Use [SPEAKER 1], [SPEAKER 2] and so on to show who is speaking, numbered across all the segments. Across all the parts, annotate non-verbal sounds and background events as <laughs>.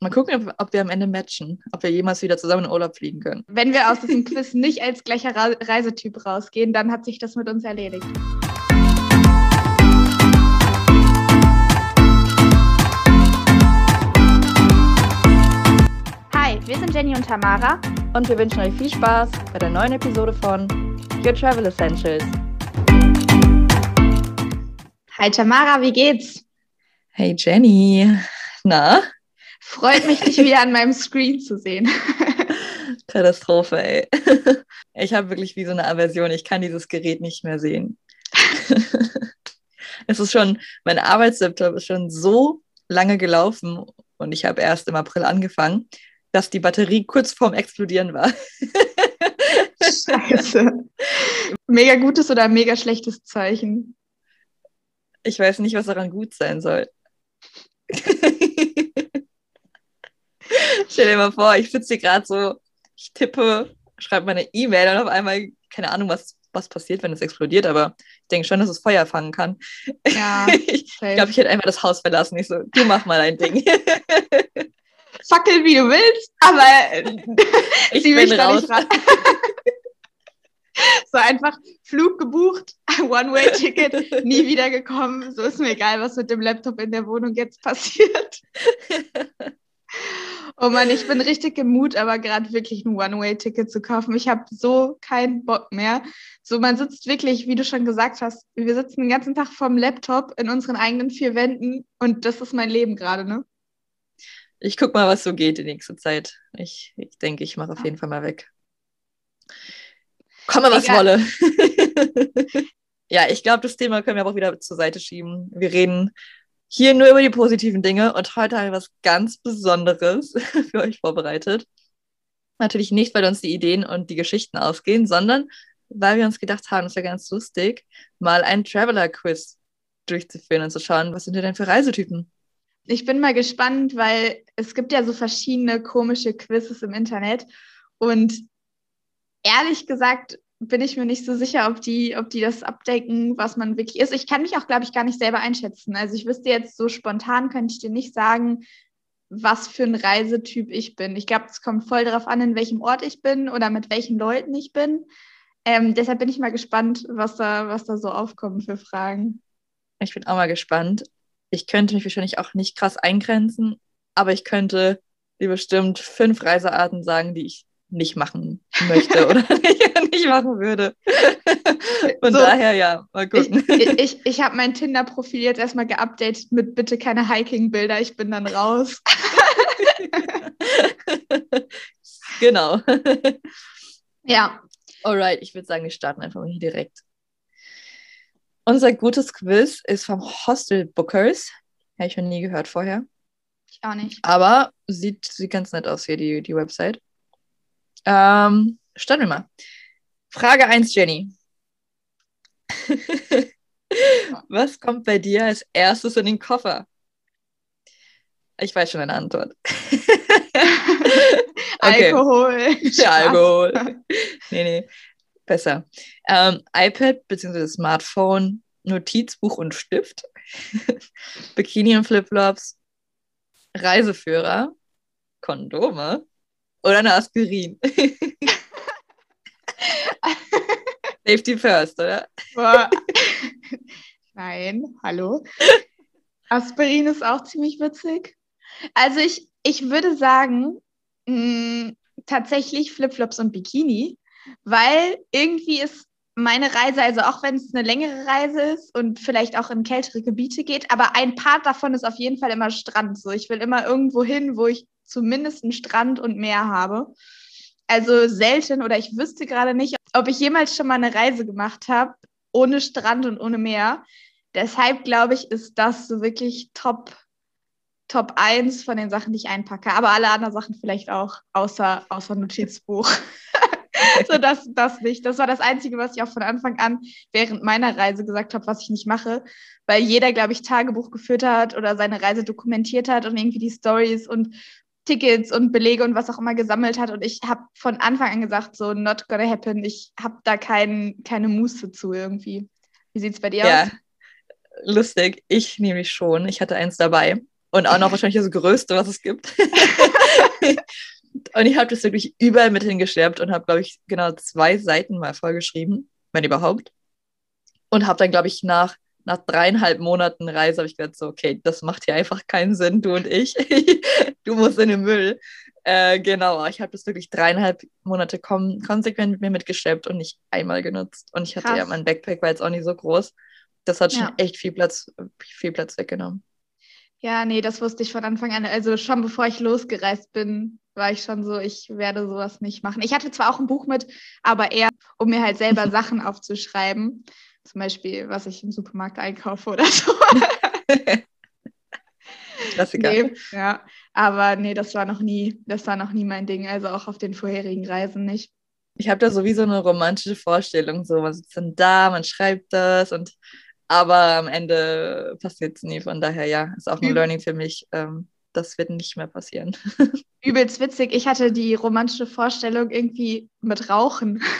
[SPEAKER 1] Mal gucken, ob, ob, wir am Ende matchen, ob wir jemals wieder zusammen in Urlaub fliegen können.
[SPEAKER 2] Wenn wir aus diesem <laughs> Quiz nicht als gleicher Reisetyp rausgehen, dann hat sich das mit uns erledigt. Hi, wir sind Jenny und Tamara
[SPEAKER 1] und wir wünschen euch viel Spaß bei der neuen Episode von Your Travel Essentials.
[SPEAKER 2] Hi Tamara, wie geht's?
[SPEAKER 1] Hey Jenny. Na?
[SPEAKER 2] Freut mich, dich wieder an meinem Screen zu sehen. <laughs>
[SPEAKER 1] Katastrophe, ey. <laughs> Ich habe wirklich wie so eine Aversion. Ich kann dieses Gerät nicht mehr sehen. <laughs> es ist schon, mein Arbeitslaptop ist schon so lange gelaufen und ich habe erst im April angefangen, dass die Batterie kurz vorm Explodieren war.
[SPEAKER 2] Scheiße. Mega gutes oder mega schlechtes Zeichen?
[SPEAKER 1] Ich weiß nicht, was daran gut sein soll. Stell dir mal vor, ich sitze hier gerade so, ich tippe, schreibe meine E-Mail und auf einmal, keine Ahnung, was, was passiert, wenn es explodiert, aber ich denke schon, dass es Feuer fangen kann. Ja, <laughs> ich glaube, ich hätte einfach das Haus verlassen. Ich so, du mach mal dein Ding. <laughs>
[SPEAKER 2] Fackel, wie du willst, aber <laughs> ich bin mich raus. Da nicht ran. so einfach Flug gebucht, One-Way-Ticket, nie wiedergekommen. So ist mir egal, was mit dem Laptop in der Wohnung jetzt passiert. Oh Mann, ich bin richtig gemut, aber gerade wirklich ein One-Way-Ticket zu kaufen. Ich habe so keinen Bock mehr. So, man sitzt wirklich, wie du schon gesagt hast, wir sitzen den ganzen Tag vorm Laptop in unseren eigenen vier Wänden und das ist mein Leben gerade, ne?
[SPEAKER 1] Ich guck mal, was so geht die nächste Zeit. Ich, ich denke, ich mache auf jeden Fall mal weg. Komme, was Egal. wolle. <laughs> ja, ich glaube, das Thema können wir aber auch wieder zur Seite schieben. Wir reden hier nur über die positiven Dinge und heute habe ich was ganz Besonderes <laughs> für euch vorbereitet. Natürlich nicht, weil uns die Ideen und die Geschichten ausgehen, sondern weil wir uns gedacht haben, es wäre ganz lustig, mal ein Traveler-Quiz durchzuführen und zu schauen, was sind denn für Reisetypen?
[SPEAKER 2] Ich bin mal gespannt, weil es gibt ja so verschiedene komische Quizzes im Internet und ehrlich gesagt bin ich mir nicht so sicher, ob die, ob die das abdecken, was man wirklich ist. Ich kann mich auch, glaube ich, gar nicht selber einschätzen. Also ich wüsste jetzt so spontan, könnte ich dir nicht sagen, was für ein Reisetyp ich bin. Ich glaube, es kommt voll darauf an, in welchem Ort ich bin oder mit welchen Leuten ich bin. Ähm, deshalb bin ich mal gespannt, was da, was da so aufkommen für Fragen.
[SPEAKER 1] Ich bin auch mal gespannt. Ich könnte mich wahrscheinlich auch nicht krass eingrenzen, aber ich könnte dir bestimmt fünf Reisearten sagen, die ich nicht machen möchte oder <laughs> nicht, nicht machen würde. Von so, daher ja, mal gucken.
[SPEAKER 2] Ich, ich, ich habe mein Tinder-Profil jetzt erstmal geupdatet mit bitte keine Hiking-Bilder, ich bin dann raus. <laughs>
[SPEAKER 1] genau. <laughs>
[SPEAKER 2] Ja.
[SPEAKER 1] Alright, ich würde sagen, wir starten einfach mal hier direkt. Unser gutes Quiz ist vom Hostel Bookers. Habe ich noch nie gehört vorher.
[SPEAKER 2] Ich auch nicht.
[SPEAKER 1] Aber sieht, sieht ganz nett aus hier, die, die Website. Ähm, starten wir mal. Frage 1, Jenny. <laughs> Was kommt bei dir als erstes in den Koffer? Ich weiß schon eine Antwort. <laughs>
[SPEAKER 2] Alkohol. <laughs>
[SPEAKER 1] Ja, Alkohol. nee, nee. Besser. Ähm, iPad bzw. Smartphone, Notizbuch und Stift. Bikini und Flipflops. Reiseführer. Kondome oder eine Aspirin? <laughs> Safety first, oder?
[SPEAKER 2] Nein, hallo. Aspirin ist auch ziemlich witzig. Also ich, ich würde sagen, mh, mm, tatsächlich Flipflops und Bikini, weil irgendwie ist meine Reise, also auch wenn es eine längere Reise ist und vielleicht auch in kältere Gebiete geht, aber ein Part davon ist auf jeden Fall immer Strand. So, ich will immer irgendwo hin, wo ich zumindest einen Strand und Meer habe. Also selten oder ich wüsste gerade nicht, ob ich jemals schon mal eine Reise gemacht habe ohne Strand und ohne Meer. Deshalb glaube ich, ist das so wirklich Top, Top 1 von den Sachen, die ich einpacke. Aber alle anderen Sachen vielleicht auch, außer, außer Notizbuch. <laughs> so das, das nicht. Das war das Einzige, was ich auch von Anfang an während meiner Reise gesagt habe, was ich nicht mache. Weil jeder, glaube ich, Tagebuch geführt hat oder seine Reise dokumentiert hat und irgendwie die Stories und Tickets und Belege und was auch immer gesammelt hat. Und ich habe von Anfang an gesagt, so not gonna happen. Ich habe da kein, keine Muße zu irgendwie. Wie sieht es bei dir ja, aus?
[SPEAKER 1] Lustig, ich nämlich schon. Ich hatte eins dabei. Und auch noch <laughs> wahrscheinlich das Größte, was es gibt. <laughs> und ich habe das wirklich überall mit hingeschleppt und habe, glaube ich, genau zwei Seiten mal vollgeschrieben, wenn überhaupt. Und habe dann, glaube ich, nach, nach dreieinhalb Monaten Reise, habe ich gedacht, so, okay, das macht hier einfach keinen Sinn, du und ich. <laughs> du musst in den Müll. Äh, genau, ich habe das wirklich dreieinhalb Monate kon konsequent mit mir mitgeschleppt und nicht einmal genutzt. Und ich hatte Krass. ja, mein Backpack war jetzt auch nicht so groß. Das hat schon ja. echt viel Platz, viel Platz weggenommen.
[SPEAKER 2] Ja, nee, das wusste ich von Anfang an. Also schon bevor ich losgereist bin, war ich schon so, ich werde sowas nicht machen. Ich hatte zwar auch ein Buch mit, aber eher, um mir halt selber <laughs> Sachen aufzuschreiben. Zum Beispiel, was ich im Supermarkt einkaufe oder so. <laughs> Klassiker. Nee, ja, aber nee, das war noch nie, das war noch nie mein Ding. Also auch auf den vorherigen Reisen nicht.
[SPEAKER 1] Ich habe da sowieso eine romantische Vorstellung. So, man sitzt dann da, man schreibt das und aber am Ende passiert es nie. Von daher, ja, ist auch ein Learning für mich. Ähm, das wird nicht mehr passieren. <laughs>
[SPEAKER 2] Übelst witzig. Ich hatte die romantische Vorstellung irgendwie mit Rauchen. <laughs>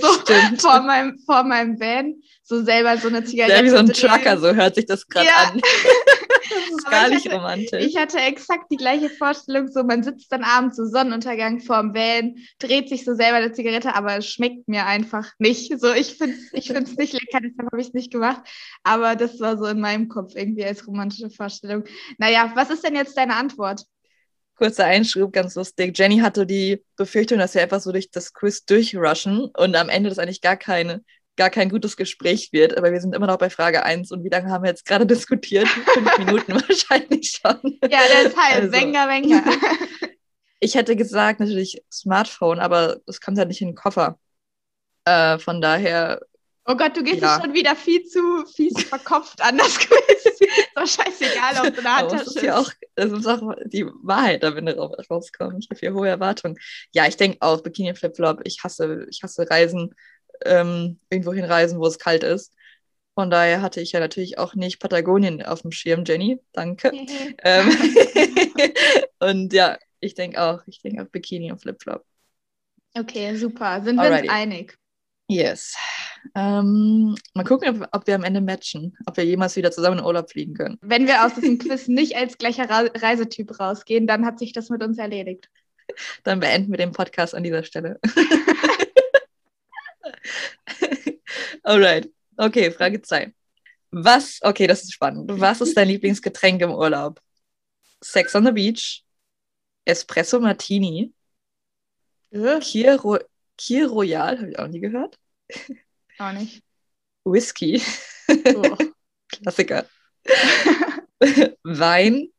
[SPEAKER 2] so Stimmt. vor meinem, vor meinem Van, so selber so eine Zigarette.
[SPEAKER 1] Ja, wie so ein Trucker, so hört sich das gerade ja. an. <laughs> das ist gar nicht
[SPEAKER 2] hatte,
[SPEAKER 1] romantisch.
[SPEAKER 2] Ich hatte exakt die gleiche Vorstellung, so man sitzt dann abends so Sonnenuntergang vorm Van, dreht sich so selber eine Zigarette, aber es schmeckt mir einfach nicht. So, ich finde es ich find's nicht lecker, deshalb habe ich es nicht gemacht. Aber das war so in meinem Kopf irgendwie als romantische Vorstellung. Naja, was ist denn jetzt deine Antwort?
[SPEAKER 1] Kurzer Einschub, ganz lustig. Jenny hatte die Befürchtung, dass wir einfach so durch das Quiz durchrushen und am Ende das eigentlich gar keine gar kein gutes Gespräch wird. Aber wir sind immer noch bei Frage 1 und wie lange haben wir jetzt gerade <laughs> diskutiert? Fünf Minuten <laughs> wahrscheinlich schon.
[SPEAKER 2] Ja, das heißt, also. Wenger, Wenger. <laughs>
[SPEAKER 1] Ich hätte gesagt, natürlich Smartphone, aber es kommt halt nicht in den Koffer. Äh, von daher
[SPEAKER 2] Oh Gott, du gehst ja. schon wieder viel zu fies verkopft an das Quiz. <laughs> ist doch scheißegal, ob du eine Handtasche
[SPEAKER 1] das ist. Ja auch, das ist auch die Wahrheit, da wenn rauskommt. Ich habe hier hohe Erwartungen. Ja, ich denke auch, Bikini Flip-Flop, ich hasse, ich hasse Reisen, ähm, irgendwo hinreisen, wo es kalt ist. Von daher hatte ich ja natürlich auch nicht Patagonien auf dem Schirm, Jenny. Danke. <laughs> ähm, <laughs> und ja, ich denke auch, ich denke auf Bikini und Flip-Flop.
[SPEAKER 2] Okay, super. Sind wir uns einig?
[SPEAKER 1] Yes. Ähm, mal gucken, ob, ob, wir am Ende matchen, ob wir jemals wieder zusammen in Urlaub fliegen können.
[SPEAKER 2] Wenn wir aus diesem <laughs> Quiz nicht als gleicher Reisetyp rausgehen, dann hat sich das mit uns erledigt.
[SPEAKER 1] Dann beenden wir den Podcast an dieser Stelle. <laughs> Alright. Okay, Frage 2. Was, okay, das ist spannend. Was ist dein Lieblingsgetränk im Urlaub? Sex on the Beach, Espresso Martini, äh? Kier, Kier Royal, habe ich auch nie gehört.
[SPEAKER 2] Auch nicht.
[SPEAKER 1] Whisky. Oh. <laughs> Klassiker. Wein.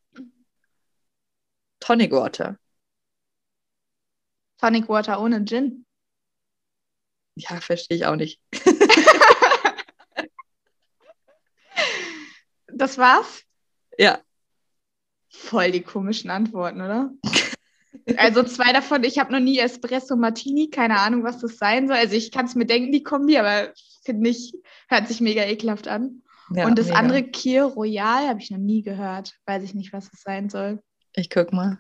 [SPEAKER 1] Tonic Water.
[SPEAKER 2] Tonic Water ohne Gin.
[SPEAKER 1] Ja, verstehe ich auch nicht. <laughs>
[SPEAKER 2] das war's?
[SPEAKER 1] Ja.
[SPEAKER 2] Voll die komischen Antworten, oder? <laughs> Also zwei davon, ich habe noch nie Espresso Martini, keine Ahnung, was das sein soll. Also ich kann es mir denken, die Kombi, aber finde ich, hört sich mega ekelhaft an. Ja, und das mega. andere Kier Royal habe ich noch nie gehört. Weiß ich nicht, was das sein soll.
[SPEAKER 1] Ich guck mal.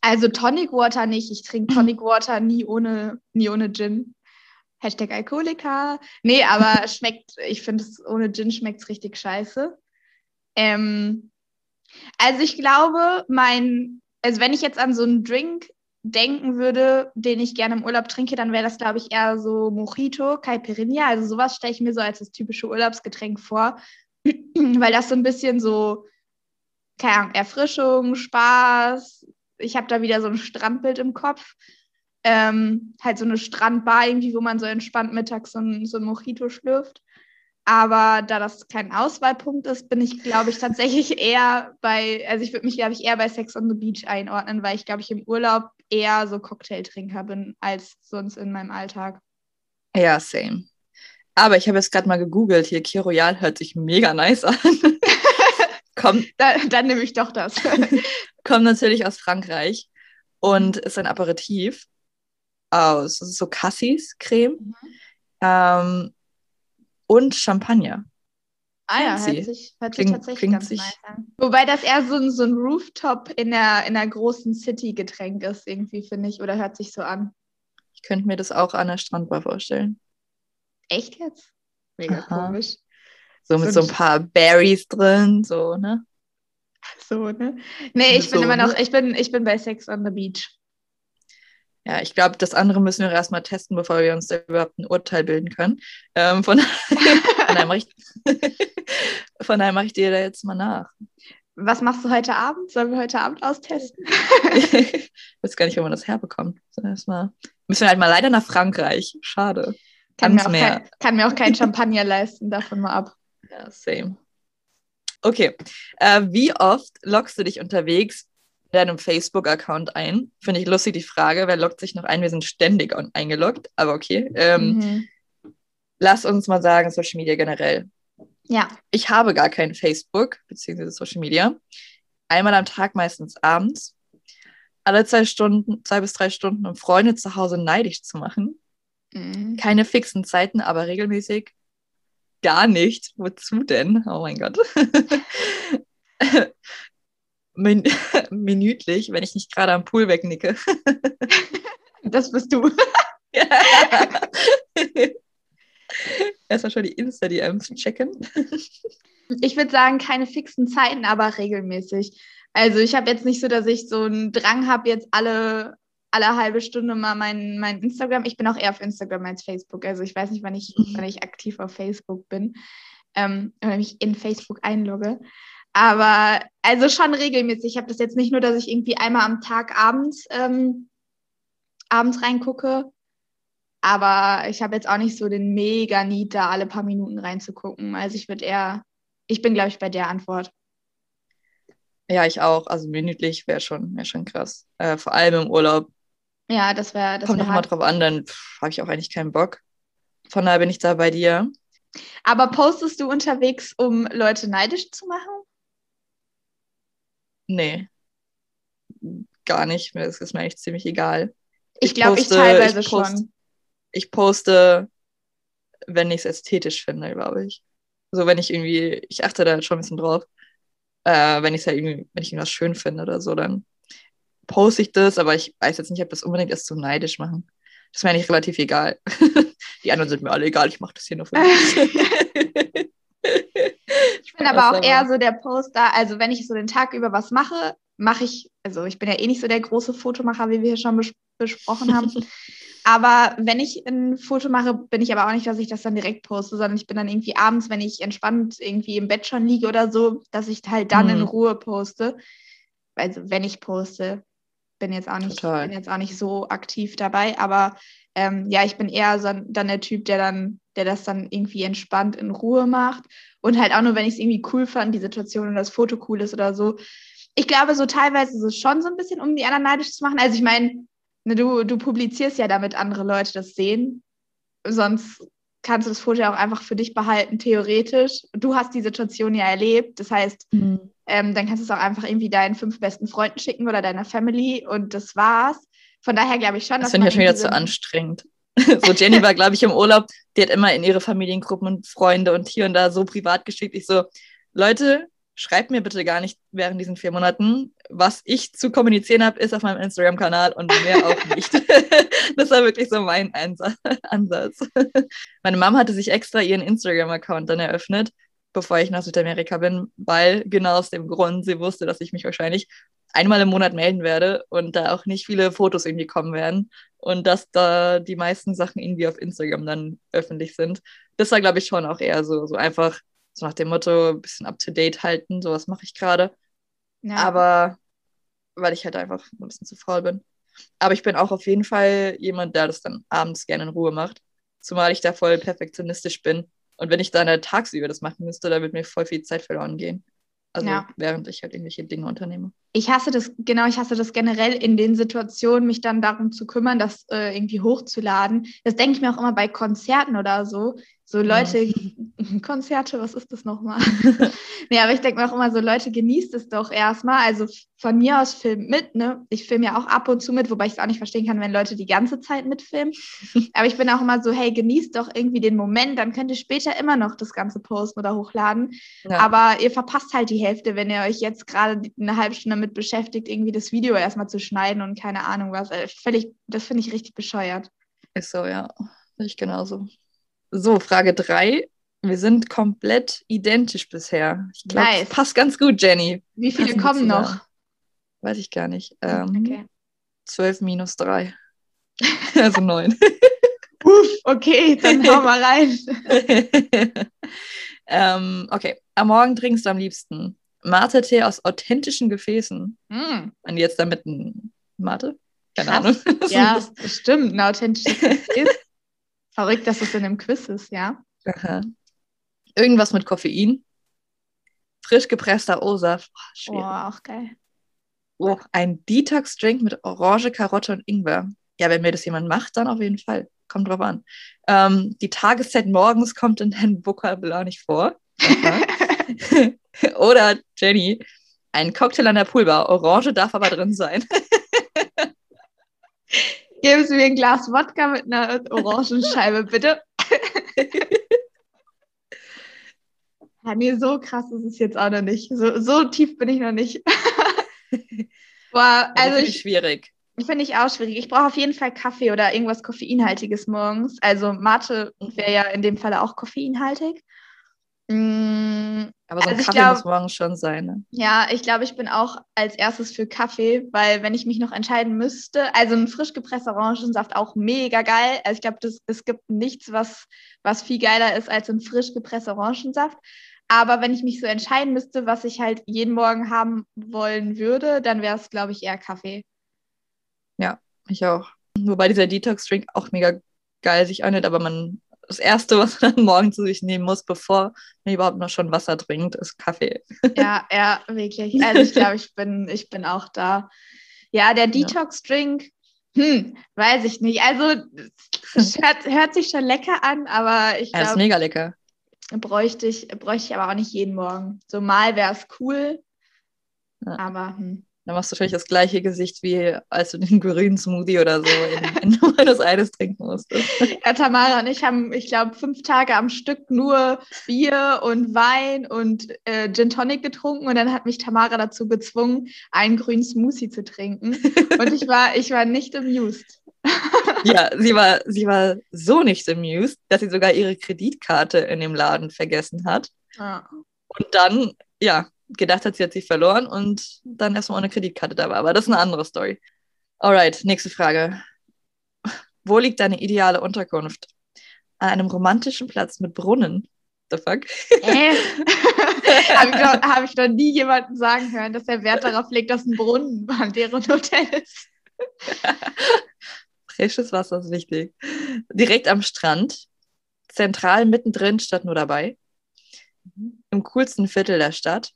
[SPEAKER 2] Also Tonic Water nicht. Ich trinke Tonic Water nie ohne, nie ohne Gin. Hashtag Alkoholiker. Nee, aber <laughs> schmeckt, ich finde es ohne Gin schmeckt es richtig scheiße. Ähm, also ich glaube, mein also wenn ich jetzt an so einen Drink denken würde, den ich gerne im Urlaub trinke, dann wäre das, glaube ich, eher so Mojito, Caipirinha. Also sowas stelle ich mir so als das typische Urlaubsgetränk vor, <clears throat> weil das so ein bisschen so, keine Ahnung, Erfrischung, Spaß. Ich habe da wieder so ein Strandbild im Kopf. Ähm, halt so eine Strandbar irgendwie, wo man so entspannt mittags so ein, so ein Mojito schlürft. Aber da das kein Auswahlpunkt ist, bin ich, glaube ich, tatsächlich <laughs> eher bei, also ich würde mich, glaube ich, eher bei Sex on the Beach einordnen, weil ich, glaube ich, im Urlaub eher so Cocktailtrinker bin als sonst in meinem Alltag.
[SPEAKER 1] Ja, same. Aber ich habe jetzt gerade mal gegoogelt, hier Kir Royal hört sich mega nice an. <laughs>
[SPEAKER 2] Kommt, da, dann nehme ich doch das. <laughs>
[SPEAKER 1] Kommt natürlich aus Frankreich und ist ein Aperitif aus so Cassis-Creme. Mhm. Ähm, und Champagner.
[SPEAKER 2] Ah ja, hört sich, hört sich tatsächlich ganz sich nice an. Wobei das eher so ein, so ein Rooftop in der, in der großen City-Getränk ist, irgendwie, finde ich, oder hört sich so an.
[SPEAKER 1] Ich könnte mir das auch an der Strandbar vorstellen.
[SPEAKER 2] Echt jetzt? Mega Aha. komisch.
[SPEAKER 1] So mit so, so ein paar Berries drin, so, ne?
[SPEAKER 2] So, ne? Nee, ich
[SPEAKER 1] So,
[SPEAKER 2] bin immer noch,
[SPEAKER 1] ne?
[SPEAKER 2] ich bin, ich bin bei Sex on the Beach.
[SPEAKER 1] Ja, ich glaube, das andere müssen wir erstmal testen, bevor wir uns da überhaupt ein Urteil bilden können. Ähm, von, <laughs> von daher mache ich, mache ich dir da jetzt mal nach.
[SPEAKER 2] Was machst du heute Abend? Sollen wir heute Abend austesten?
[SPEAKER 1] ich <laughs> weiß gar nicht, wo man das herbekommt. Erstmal müssen wir halt mal leider nach Frankreich. Schade.
[SPEAKER 2] Kann mir, auch kein, kann mir auch kein <laughs> Champagner leisten, davon mal ab.
[SPEAKER 1] Ja, same. Okay. Äh, wie oft loggst du dich unterwegs in deinem Facebook-Account ein? Finde ich lustig die Frage. Wer loggt sich noch ein? Wir sind ständig eingeloggt, aber okay. Ähm,
[SPEAKER 2] Mhm.
[SPEAKER 1] Lass uns mal sagen, Social Media generell.
[SPEAKER 2] Ja,
[SPEAKER 1] Ich habe gar kein Facebook bzw. Social Media. Einmal am Tag, meistens abends. Alle zwei Stunden, zwei bis drei Stunden, um Freunde zu Hause neidisch zu machen.
[SPEAKER 2] Mhm.
[SPEAKER 1] Keine fixen Zeiten, aber regelmäßig gar nicht. Wozu denn? Oh mein Gott. <laughs> Min <laughs> minütlich, wenn ich nicht gerade am Pool wegnicke. <laughs>
[SPEAKER 2] das bist du. <laughs>
[SPEAKER 1] Erstmal schon die Insta-DMs checken.
[SPEAKER 2] Ich würde sagen, keine fixen Zeiten, aber regelmäßig. Also ich habe jetzt nicht so, dass ich so einen Drang habe, jetzt alle, alle halbe Stunde mal mein, mein Instagram. Ich bin auch eher auf Instagram als Facebook. Also ich weiß nicht, wann ich, wann ich aktiv auf Facebook bin ähm, oder mich in Facebook einlogge. Aber also schon regelmäßig. Ich habe das jetzt nicht nur, dass ich irgendwie einmal am Tag abends, ähm, abends reingucke. Aber ich habe jetzt auch nicht so den mega Need, da alle paar Minuten reinzugucken. Also ich würde eher, ich bin, glaube ich, bei der Antwort.
[SPEAKER 1] Ja, ich auch. Also minütlich wäre schon, wär schon krass. Äh, vor allem im Urlaub.
[SPEAKER 2] Ja, das wäre das
[SPEAKER 1] Kommt
[SPEAKER 2] wär
[SPEAKER 1] noch mal
[SPEAKER 2] hart.
[SPEAKER 1] drauf an, dann habe ich auch eigentlich keinen Bock. Von daher bin ich da bei dir.
[SPEAKER 2] Aber postest du unterwegs, um Leute neidisch zu machen?
[SPEAKER 1] Nee. Gar nicht. Das ist mir eigentlich ziemlich egal.
[SPEAKER 2] Ich glaube, ich
[SPEAKER 1] poste-
[SPEAKER 2] teilweise
[SPEAKER 1] ich post-
[SPEAKER 2] schon.
[SPEAKER 1] Ich poste, wenn ich es ästhetisch finde, glaube ich. So, wenn ich irgendwie, ich achte da schon ein bisschen drauf. Äh, wenn ich es halt irgendwie, wenn ich irgendwas schön finde oder so, dann poste ich das, aber ich weiß jetzt nicht, ob das unbedingt erst so neidisch machen. Das ist mir eigentlich relativ egal. <laughs> Die anderen sind mir alle egal, ich mache das hier nur für <laughs> dich. <laughs>
[SPEAKER 2] Ich bin aber auch eher so der Poster, also wenn ich so den Tag über was mache, mache ich, also ich bin ja eh nicht so der große Fotomacher, wie wir hier schon bes besprochen haben. <laughs> aber wenn ich ein Foto mache, bin ich aber auch nicht, dass ich das dann direkt poste, sondern ich bin dann irgendwie abends, wenn ich entspannt irgendwie im Bett schon liege oder so, dass ich halt dann in
[SPEAKER 1] Mhm.
[SPEAKER 2] Ruhe poste. Also wenn ich poste, bin jetzt auch nicht,
[SPEAKER 1] Total.
[SPEAKER 2] bin jetzt auch nicht so aktiv dabei, aber ähm, ja, ich bin eher so dann der Typ, der dann, der das dann irgendwie entspannt in Ruhe macht. Und halt auch nur, wenn ich es irgendwie cool fand, die Situation und das Foto cool ist oder so. Ich glaube, so teilweise ist es schon so ein bisschen, um die anderen neidisch zu machen. Also ich meine, ne, du, du publizierst ja, damit andere Leute das sehen. Sonst kannst du das Foto ja auch einfach für dich behalten, theoretisch. Du hast die Situation ja erlebt. Das heißt,
[SPEAKER 1] Mhm.
[SPEAKER 2] ähm, dann kannst du es auch einfach irgendwie deinen fünf besten Freunden schicken oder deiner Family und das war's. Von daher glaube ich schon,
[SPEAKER 1] Das
[SPEAKER 2] dass
[SPEAKER 1] finde
[SPEAKER 2] man
[SPEAKER 1] ich ja schon wieder zu anstrengend. <laughs> So, Jenny war, glaube ich, im Urlaub, die hat immer in ihre Familiengruppen und Freunde und hier und da so privat geschickt. Ich so, Leute, schreibt mir bitte gar nicht während diesen vier Monaten. Was ich zu kommunizieren habe, ist auf meinem Instagram-Kanal und mehr auch nicht. <laughs> das war wirklich so mein Einsa- Ansatz. <laughs> Meine Mom hatte sich extra ihren Instagram-Account dann eröffnet, bevor ich nach Südamerika bin, weil genau aus dem Grund, sie wusste, dass ich mich wahrscheinlich einmal im Monat melden werde und da auch nicht viele Fotos irgendwie kommen werden und dass da die meisten Sachen irgendwie auf Instagram dann öffentlich sind. Das war, glaube ich, schon auch eher so, so einfach so nach dem Motto, ein bisschen up to date halten, sowas mache ich gerade.
[SPEAKER 2] Ja.
[SPEAKER 1] Aber weil ich halt einfach ein bisschen zu faul bin. Aber ich bin auch auf jeden Fall jemand, der das dann abends gerne in Ruhe macht. Zumal ich da voll perfektionistisch bin. Und wenn ich dann halt tagsüber das machen müsste, da würde mir voll viel Zeit verloren gehen. Also
[SPEAKER 2] Ja.
[SPEAKER 1] während ich halt irgendwelche Dinge unternehme.
[SPEAKER 2] ich hasse das, genau, ich hasse das generell in den Situationen, mich dann darum zu kümmern, das äh, irgendwie hochzuladen. Das denke ich mir auch immer bei Konzerten oder so. So Leute, <laughs> Konzerte, was ist das nochmal? <laughs> <laughs> nee, aber ich denke mir auch immer so, Leute, genießt es doch erstmal. Also von mir aus filmt mit, ne? Ich filme ja auch ab und zu mit, wobei ich es auch nicht verstehen kann, wenn Leute die ganze Zeit mitfilmen. aber ich bin auch immer so, hey, genießt doch irgendwie den Moment, dann könnt ihr später immer noch das Ganze posten oder hochladen.
[SPEAKER 1] Ja.
[SPEAKER 2] Aber ihr verpasst halt die Hälfte, wenn ihr euch jetzt gerade eine halbe Stunde damit beschäftigt, irgendwie das Video erstmal zu schneiden und keine Ahnung was. Äh, Völlig, das finde ich richtig bescheuert.
[SPEAKER 1] Ist so, ja. Ich genauso. So, Frage drei. Wir sind komplett identisch bisher. Ich glaube,
[SPEAKER 2] Nice.
[SPEAKER 1] passt ganz gut, Jenny.
[SPEAKER 2] Wie viele
[SPEAKER 1] Passen
[SPEAKER 2] kommen noch?
[SPEAKER 1] Weiß ich gar nicht. Ähm,
[SPEAKER 2] Okay.
[SPEAKER 1] 12 minus 3. <laughs> also 9. <laughs>
[SPEAKER 2] Uff, okay, dann hau mal rein. <laughs>
[SPEAKER 1] ähm, okay. Am Morgen trinkst du am liebsten Mate-Tee aus authentischen Gefäßen.
[SPEAKER 2] Hm,
[SPEAKER 1] Und jetzt damit ein Mate? Keine
[SPEAKER 2] Krass.
[SPEAKER 1] Ahnung.
[SPEAKER 2] ja, bestimmt, ein authentisches Quiz. Verrückt, dass es in einem Quiz ist, ja.
[SPEAKER 1] Aha. Irgendwas mit Koffein. Frisch gepresster O-Saft.
[SPEAKER 2] Oh, auch geil.
[SPEAKER 1] Oh, ein Detox-Drink mit Orange, Karotte und Ingwer. Ja, wenn mir das jemand macht, dann auf jeden Fall. Kommt drauf an. Ähm, die Tageszeit morgens kommt in deinem Vokabular nicht vor. <laughs> Oder Jenny, ein Cocktail an der Poolbar. Orange darf aber drin sein.
[SPEAKER 2] Geben Sie mir ein Glas Wodka mit einer Orangenscheibe, bitte. <laughs> ja, nee, so krass ist es jetzt auch noch nicht. So, so tief bin ich noch nicht. <laughs> Boah, also
[SPEAKER 1] finde
[SPEAKER 2] ich,
[SPEAKER 1] schwierig.
[SPEAKER 2] Finde ich auch schwierig. Ich brauche auf jeden Fall Kaffee oder irgendwas Koffeinhaltiges morgens. Also Mate wäre ja in dem Falle auch koffeinhaltig. Mm,
[SPEAKER 1] Aber so ein
[SPEAKER 2] Also
[SPEAKER 1] Kaffee
[SPEAKER 2] glaub-
[SPEAKER 1] muss morgens schon sein. Ne?
[SPEAKER 2] ja, ich glaube, ich bin auch als erstes für Kaffee, weil wenn ich mich noch entscheiden müsste, also ein frisch gepresster Orangensaft auch mega geil. Also ich glaube, es gibt nichts, was, was viel geiler ist als ein frisch gepresster Orangensaft. Aber wenn ich mich so entscheiden müsste, was ich halt jeden Morgen haben wollen würde, dann wäre es, glaube ich, eher Kaffee.
[SPEAKER 1] Ich auch. Wobei dieser Detox-Drink auch mega geil sich anhört, aber man, das Erste, was man dann <laughs> morgen zu sich nehmen muss, bevor man überhaupt noch schon Wasser trinkt, ist Kaffee. <laughs>
[SPEAKER 2] Ja, ja, wirklich. Also ich glaube, ich bin, ich bin auch da. Ja, der Detox-Drink, hm, weiß ich nicht. Also es hört, hört sich schon lecker an, aber ich
[SPEAKER 1] Ja, ist
[SPEAKER 2] glaube,
[SPEAKER 1] mega lecker.
[SPEAKER 2] Bräuchte ich, bräuchte ich aber auch nicht jeden Morgen. So mal wäre es cool,
[SPEAKER 1] Ja.
[SPEAKER 2] aber hm.
[SPEAKER 1] Dann machst du natürlich das gleiche Gesicht, wie als du den grünen Smoothie oder so in, in <laughs> Buenos Aires trinken musstest.
[SPEAKER 2] Ja, Tamara und ich haben, ich glaube, fünf Tage am Stück nur Bier und Wein und äh, Gin Tonic getrunken und dann hat mich Tamara dazu gezwungen, einen grünen Smoothie zu trinken. Und ich war, ich war nicht amused.
[SPEAKER 1] Ja, sie war, sie war so nicht amused, dass sie sogar ihre Kreditkarte in dem Laden vergessen hat.
[SPEAKER 2] Ja.
[SPEAKER 1] Und dann, ja, gedacht hat, sie hat sie verloren und dann erstmal ohne Kreditkarte da war. Aber das ist eine andere Story. Alright, nächste Frage. Wo liegt deine ideale Unterkunft? An einem romantischen Platz mit Brunnen. The fuck?
[SPEAKER 2] Äh. <laughs> Habe ich, noch- hab ich noch nie jemanden sagen hören, dass er Wert darauf legt, dass ein Brunnen an deren Hotel ist. <laughs>
[SPEAKER 1] Frisches Wasser ist wichtig. Direkt am Strand, zentral mittendrin statt nur dabei, im coolsten Viertel der Stadt,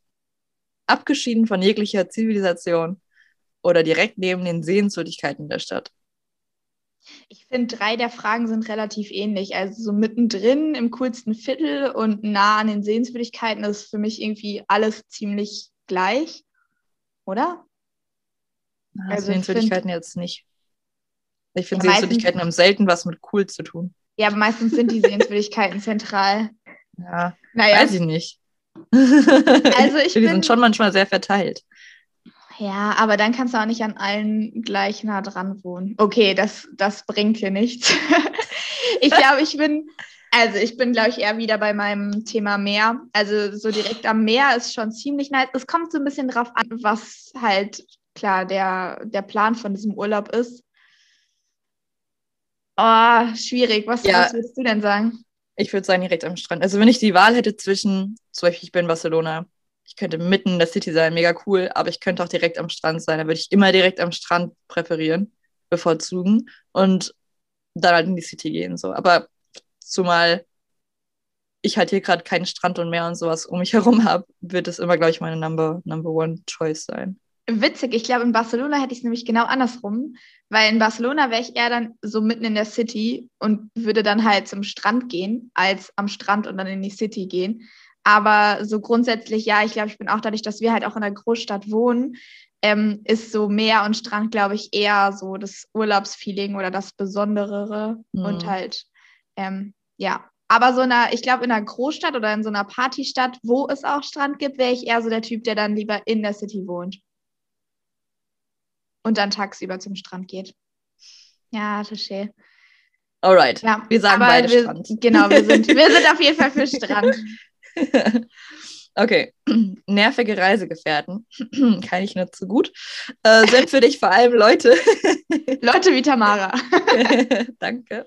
[SPEAKER 1] abgeschieden von jeglicher Zivilisation oder direkt neben den Sehenswürdigkeiten der Stadt.
[SPEAKER 2] Ich finde, drei der Fragen sind relativ ähnlich. Also so mittendrin im coolsten Viertel und nah an den Sehenswürdigkeiten ist für mich irgendwie alles ziemlich gleich, oder?
[SPEAKER 1] Also
[SPEAKER 2] Also
[SPEAKER 1] Sehenswürdigkeiten jetzt nicht. Ich finde
[SPEAKER 2] Ja,
[SPEAKER 1] Sehenswürdigkeiten haben selten was mit cool zu tun.
[SPEAKER 2] Ja, aber meistens sind die Sehenswürdigkeiten zentral.
[SPEAKER 1] Ja,
[SPEAKER 2] Naja,
[SPEAKER 1] weiß ich nicht.
[SPEAKER 2] Also <laughs> ich
[SPEAKER 1] die
[SPEAKER 2] bin-
[SPEAKER 1] sind schon manchmal sehr verteilt.
[SPEAKER 2] ja, aber dann kannst du auch nicht an allen gleich nah dran wohnen. Okay, das, das bringt hier nichts. <laughs> ich glaube, ich bin, also ich bin, glaube ich, eher wieder bei meinem Thema Meer. Also so direkt am Meer ist schon ziemlich nice. Es kommt so ein bisschen drauf an, was halt klar der, der Plan von diesem Urlaub ist. Oh, schwierig. Was,
[SPEAKER 1] Ja.
[SPEAKER 2] was würdest du denn sagen?
[SPEAKER 1] Ich würde sagen, direkt am Strand. Also, wenn ich die Wahl hätte zwischen, zum Beispiel, ich bin in Barcelona, ich könnte mitten in der City sein, mega cool, aber ich könnte auch direkt am Strand sein. Dann würde ich immer direkt am Strand präferieren, bevorzugen und dann halt in die City gehen. So. Aber zumal ich halt hier gerade keinen Strand und Meer und sowas um mich <laughs> herum habe, wird es immer, glaube ich, meine Number, Number One Choice sein.
[SPEAKER 2] Witzig, ich glaube, in Barcelona hätte ich es nämlich genau andersrum, weil in Barcelona wäre ich eher dann so mitten in der City und würde dann halt zum Strand gehen, als am Strand und dann in die City gehen. Aber so grundsätzlich, ja, ich glaube, ich bin auch dadurch, dass wir halt auch in einer Großstadt wohnen, ähm, ist so Meer und Strand, glaube ich, eher so das Urlaubsfeeling oder das Besonderere
[SPEAKER 1] Mhm.
[SPEAKER 2] und halt, ähm, ja. Aber so einer, ich glaube, in einer Großstadt oder in so einer Partystadt, wo es auch Strand gibt, wäre ich eher so der Typ, der dann lieber in der City wohnt und dann tagsüber zum Strand geht. Ja, touché.
[SPEAKER 1] Alright.
[SPEAKER 2] Ja,
[SPEAKER 1] wir sagen beide
[SPEAKER 2] wir,
[SPEAKER 1] Strand.
[SPEAKER 2] Genau, wir sind, <laughs> wir sind auf jeden Fall für Strand. <laughs>
[SPEAKER 1] okay. Nervige Reisegefährten, <clears throat> kann ich nicht so gut, äh, sind für dich vor allem Leute. <laughs>
[SPEAKER 2] Leute wie Tamara.
[SPEAKER 1] Danke.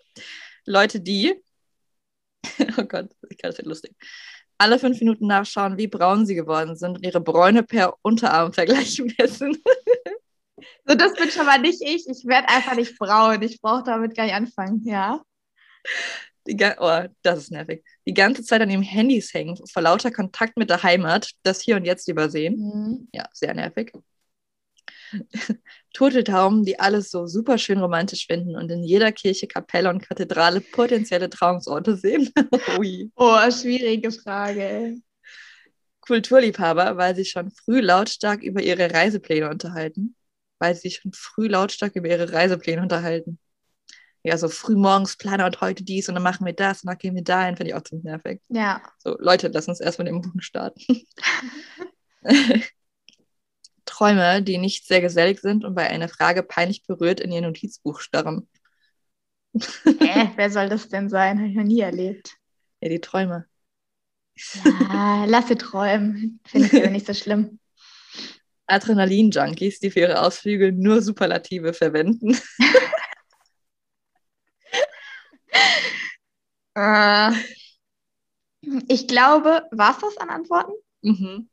[SPEAKER 1] Leute, die. Oh Gott, ich kann das nicht lustig. Alle fünf Minuten nachschauen, wie braun sie geworden sind und ihre Bräune per Unterarmvergleich messen.
[SPEAKER 2] So, das bin schon mal nicht ich. Ich werde einfach nicht braun. Ich brauche damit gar nicht anfangen, ja.
[SPEAKER 1] Die, oh, das ist nervig. Die ganze Zeit an ihrem Handys hängen, vor lauter Kontakt mit der Heimat, das Hier und Jetzt übersehen.
[SPEAKER 2] Mhm.
[SPEAKER 1] Ja, sehr nervig. <laughs> Turteltauben, die alles so super schön romantisch finden und in jeder Kirche, Kapelle und Kathedrale potenzielle Trauungsorte sehen. <laughs> Ui.
[SPEAKER 2] Oh, schwierige Frage.
[SPEAKER 1] Kulturliebhaber, weil sie schon früh lautstark über ihre Reisepläne unterhalten. Weil sie schon früh lautstark über ihre Reisepläne unterhalten. Ja, so früh morgens Planer und heute dies und dann machen wir das und dann gehen wir dahin, finde ich auch ziemlich nervig.
[SPEAKER 2] Ja.
[SPEAKER 1] So, Leute, lass uns erstmal den Bogen starten. <laughs> Träume, die nicht sehr gesellig sind und bei einer Frage peinlich berührt in ihr Notizbuch starren.
[SPEAKER 2] Äh, wer soll das denn sein? Habe ich noch nie erlebt.
[SPEAKER 1] Ja, die Träume.
[SPEAKER 2] Ja, lasse träumen. Finde ich aber nicht so schlimm.
[SPEAKER 1] Adrenalin-Junkies, die für ihre Ausflüge nur Superlative verwenden. <laughs>
[SPEAKER 2] Äh, ich glaube, war es das an Antworten?
[SPEAKER 1] Mhm.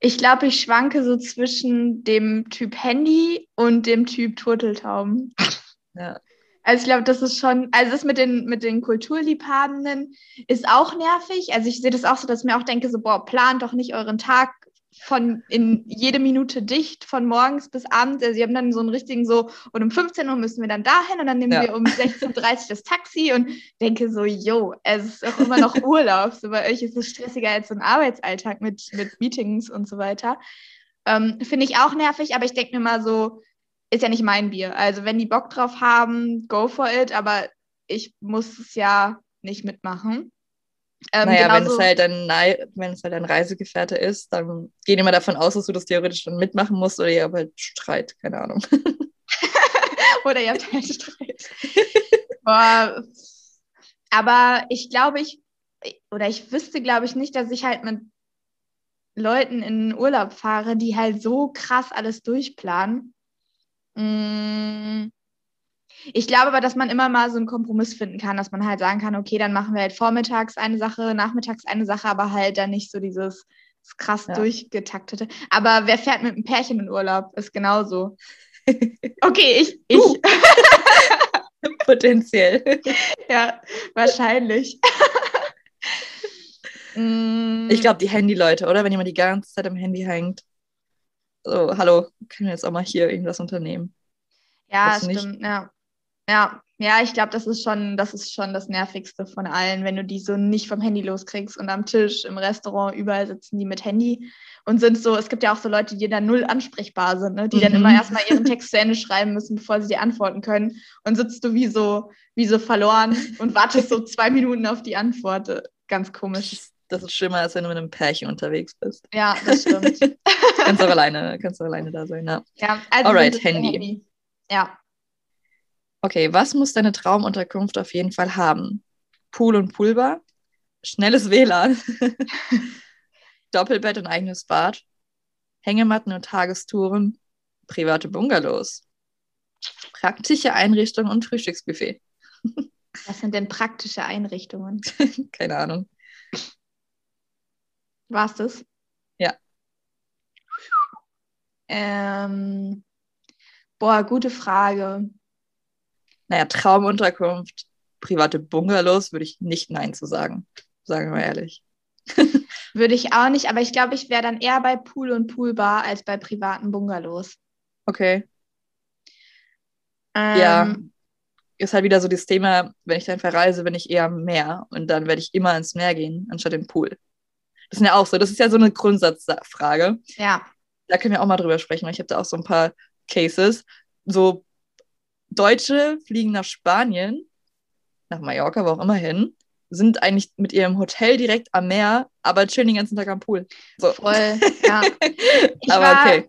[SPEAKER 2] Ich glaube, ich schwanke so zwischen dem Typ Handy und dem Typ Turteltauben. <laughs>
[SPEAKER 1] Ja.
[SPEAKER 2] Also ich glaube, das ist schon, also das mit den, mit den Kulturliebhabenden ist auch nervig. Also ich sehe das auch so, dass ich mir auch denke, so, boah, plant doch nicht euren Tag von in jede Minute dicht, von morgens bis abends. Also sie haben dann so einen richtigen so, und um 15 Uhr müssen wir dann dahin und dann nehmen
[SPEAKER 1] Ja.
[SPEAKER 2] wir um 16.30 Uhr das Taxi und denke so, yo, es ist auch immer noch Urlaub. So bei euch ist es stressiger als so ein Arbeitsalltag mit, mit Meetings und so weiter. Ähm, Finde ich auch nervig, aber ich denke mir mal so, ist ja nicht mein Bier. Also wenn die Bock drauf haben, go for it, aber ich muss es ja nicht mitmachen. Ähm,
[SPEAKER 1] naja, wenn es halt ein wenn es halt ein Reisegefährte ist, dann gehen immer davon aus, dass du das theoretisch dann mitmachen musst oder ihr habt halt Streit, keine Ahnung. <laughs>
[SPEAKER 2] Oder ihr habt einen Streit. Boah. Aber ich glaube, ich, oder ich wüsste, glaube ich, nicht, dass ich halt mit Leuten in Urlaub fahre, die halt so krass alles durchplanen. Mm. Ich glaube aber, dass man immer mal so einen Kompromiss finden kann, dass man halt sagen kann, okay, dann machen wir halt vormittags eine Sache, nachmittags eine Sache, aber halt dann nicht so dieses krass
[SPEAKER 1] Ja.
[SPEAKER 2] durchgetaktete. Aber wer fährt mit einem Pärchen in Urlaub? Ist genauso. <laughs> Okay, ich, ich. <laughs>
[SPEAKER 1] Potenziell.
[SPEAKER 2] ja, wahrscheinlich. <laughs> Mm,
[SPEAKER 1] Ich glaube, die Handy-Leute, oder? Wenn jemand die ganze Zeit am Handy hängt. So, hallo, können wir jetzt auch mal hier irgendwas unternehmen?
[SPEAKER 2] ja, stimmt, ja. Ja, ja, ich glaube, das ist schon, das ist schon das Nervigste von allen, wenn du die so nicht vom Handy loskriegst und am Tisch, im Restaurant, überall sitzen die mit Handy und sind so, es gibt ja auch so Leute, die dann null ansprechbar sind, ne? die dann
[SPEAKER 1] Mhm.
[SPEAKER 2] immer erstmal ihren Text zu Ende schreiben müssen, bevor sie dir antworten können. Und sitzt du wie so, wie so verloren und wartest so zwei Minuten auf die Antwort. Ganz komisch.
[SPEAKER 1] das ist schlimmer, als wenn du mit einem Pärchen unterwegs bist.
[SPEAKER 2] Ja, das stimmt. <laughs>
[SPEAKER 1] Kannst auch alleine, kannst auch alleine da sein, ja.
[SPEAKER 2] Ja, also
[SPEAKER 1] Alright,
[SPEAKER 2] es
[SPEAKER 1] Handy.
[SPEAKER 2] Ja.
[SPEAKER 1] Okay, was muss deine Traumunterkunft auf jeden Fall haben? Pool und Poolbar, schnelles WLAN, <laughs> Doppelbett und eigenes Bad, Hängematten und Tagestouren, private Bungalows, praktische Einrichtungen und Frühstücksbuffet. <laughs>
[SPEAKER 2] Was sind denn praktische Einrichtungen? <laughs>
[SPEAKER 1] Keine Ahnung.
[SPEAKER 2] War's das?
[SPEAKER 1] Ja.
[SPEAKER 2] Ähm, boah, gute Frage.
[SPEAKER 1] Naja, Traumunterkunft, private Bungalows würde ich nicht Nein zu sagen. Sagen wir mal ehrlich. <laughs>
[SPEAKER 2] Würde ich auch nicht, aber ich glaube, ich wäre dann eher bei Pool und Poolbar als bei privaten Bungalows.
[SPEAKER 1] Okay.
[SPEAKER 2] Ähm,
[SPEAKER 1] Ja. Ist halt wieder so das Thema, wenn ich dann verreise, bin ich eher am Meer und dann werde ich immer ins Meer gehen, anstatt den Pool. Das ist ja auch so, das ist ja so eine Grundsatzfrage.
[SPEAKER 2] Ja.
[SPEAKER 1] Da können wir auch mal drüber sprechen, weil ich habe da auch so ein paar Cases. So Deutsche fliegen nach Spanien, nach Mallorca, wo auch immer hin, sind eigentlich mit ihrem Hotel direkt am Meer, aber chillen den ganzen Tag am Pool. So.
[SPEAKER 2] Voll, ja. <laughs>
[SPEAKER 1] Aber
[SPEAKER 2] war-
[SPEAKER 1] okay.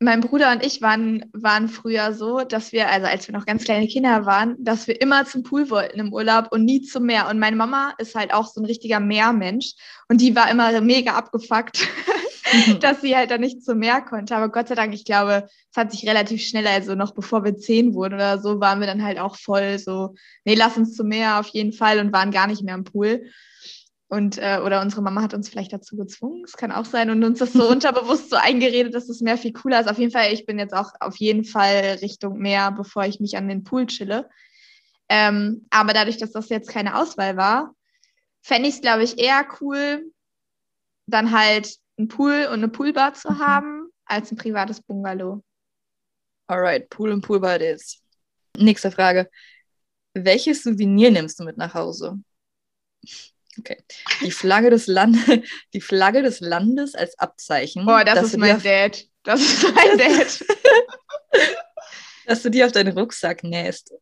[SPEAKER 2] mein Bruder und ich waren, waren früher so, dass wir, also als wir noch ganz kleine Kinder waren, dass wir immer zum Pool wollten im Urlaub und nie zum Meer. Und meine Mama ist halt auch so ein richtiger Meermensch und die war immer mega abgefuckt, <laughs> dass sie halt dann nicht zum Meer konnte. Aber Gott sei Dank, ich glaube, es hat sich relativ schnell, also noch bevor wir zehn wurden oder so, waren wir dann halt auch voll so, nee, lass uns zum Meer auf jeden Fall und waren gar nicht mehr im Pool. Und, äh, oder unsere Mama hat uns vielleicht dazu gezwungen, es kann auch sein, und uns das so <laughs> unterbewusst so eingeredet, dass das Meer viel cooler ist. Auf jeden Fall, ich bin jetzt auch auf jeden Fall Richtung Meer, bevor ich mich an den Pool chille. Ähm, aber dadurch, dass das jetzt keine Auswahl war, fände ich es, glaube ich, eher cool, dann halt einen Pool und eine Poolbar zu mhm. haben, als ein privates Bungalow.
[SPEAKER 1] Alright, Pool und Poolbar ist. Nächste Frage. Welches Souvenir nimmst du mit nach Hause? Okay. Die Flagge des Landes, <laughs> die Flagge des Landes als Abzeichen.
[SPEAKER 2] Boah, das ist mein Dad. Das ist <laughs> mein Dad.
[SPEAKER 1] dass du die auf deinen Rucksack nähst.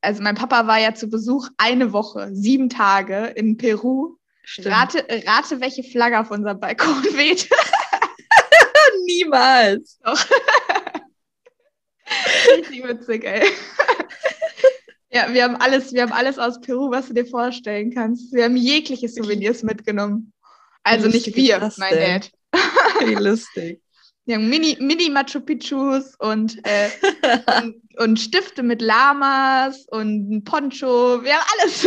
[SPEAKER 2] Also mein Papa war ja zu Besuch eine Woche, sieben Tage in Peru. Rate, rate, welche Flagge auf unserem Balkon <laughs> weht. <laughs>
[SPEAKER 1] Niemals.
[SPEAKER 2] Doch. <laughs> Richtig witzig, ey. Ja, wir haben alles, wir haben alles aus Peru, was du dir vorstellen kannst. Wir haben jegliche Souvenirs mitgenommen. Also nicht wir, mein Dad.
[SPEAKER 1] Wie lustig.
[SPEAKER 2] Wir haben Mini, Mini Machu Picchus und, äh, und, und, Stifte mit Lamas und ein Poncho. Wir haben alles.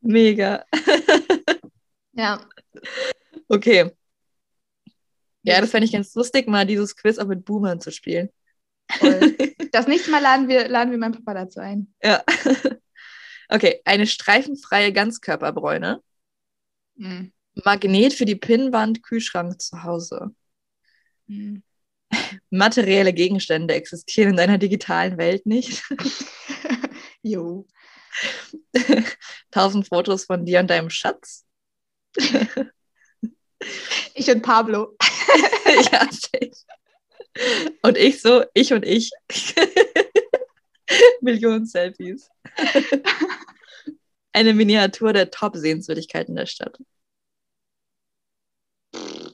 [SPEAKER 1] Mega. <laughs>
[SPEAKER 2] ja.
[SPEAKER 1] Okay. Ja, das fände ich ganz lustig, mal dieses Quiz auch mit Boomern zu spielen. <laughs>
[SPEAKER 2] Das nächste Mal laden wir, laden wir meinen Papa dazu ein.
[SPEAKER 1] Ja. <laughs> Okay, eine streifenfreie Ganzkörperbräune. Mhm. Magnet für die Pinnwand, Kühlschrank zu Hause. Mhm. Materielle Gegenstände existieren in deiner digitalen Welt nicht.
[SPEAKER 2] jo. <laughs>
[SPEAKER 1] Tausend Fotos von dir und deinem Schatz. <laughs>
[SPEAKER 2] ich und Pablo. <laughs>
[SPEAKER 1] ja. Und ich so, ich und ich. Millionen Selfies. Eine Miniatur der Top-Sehenswürdigkeiten der Stadt.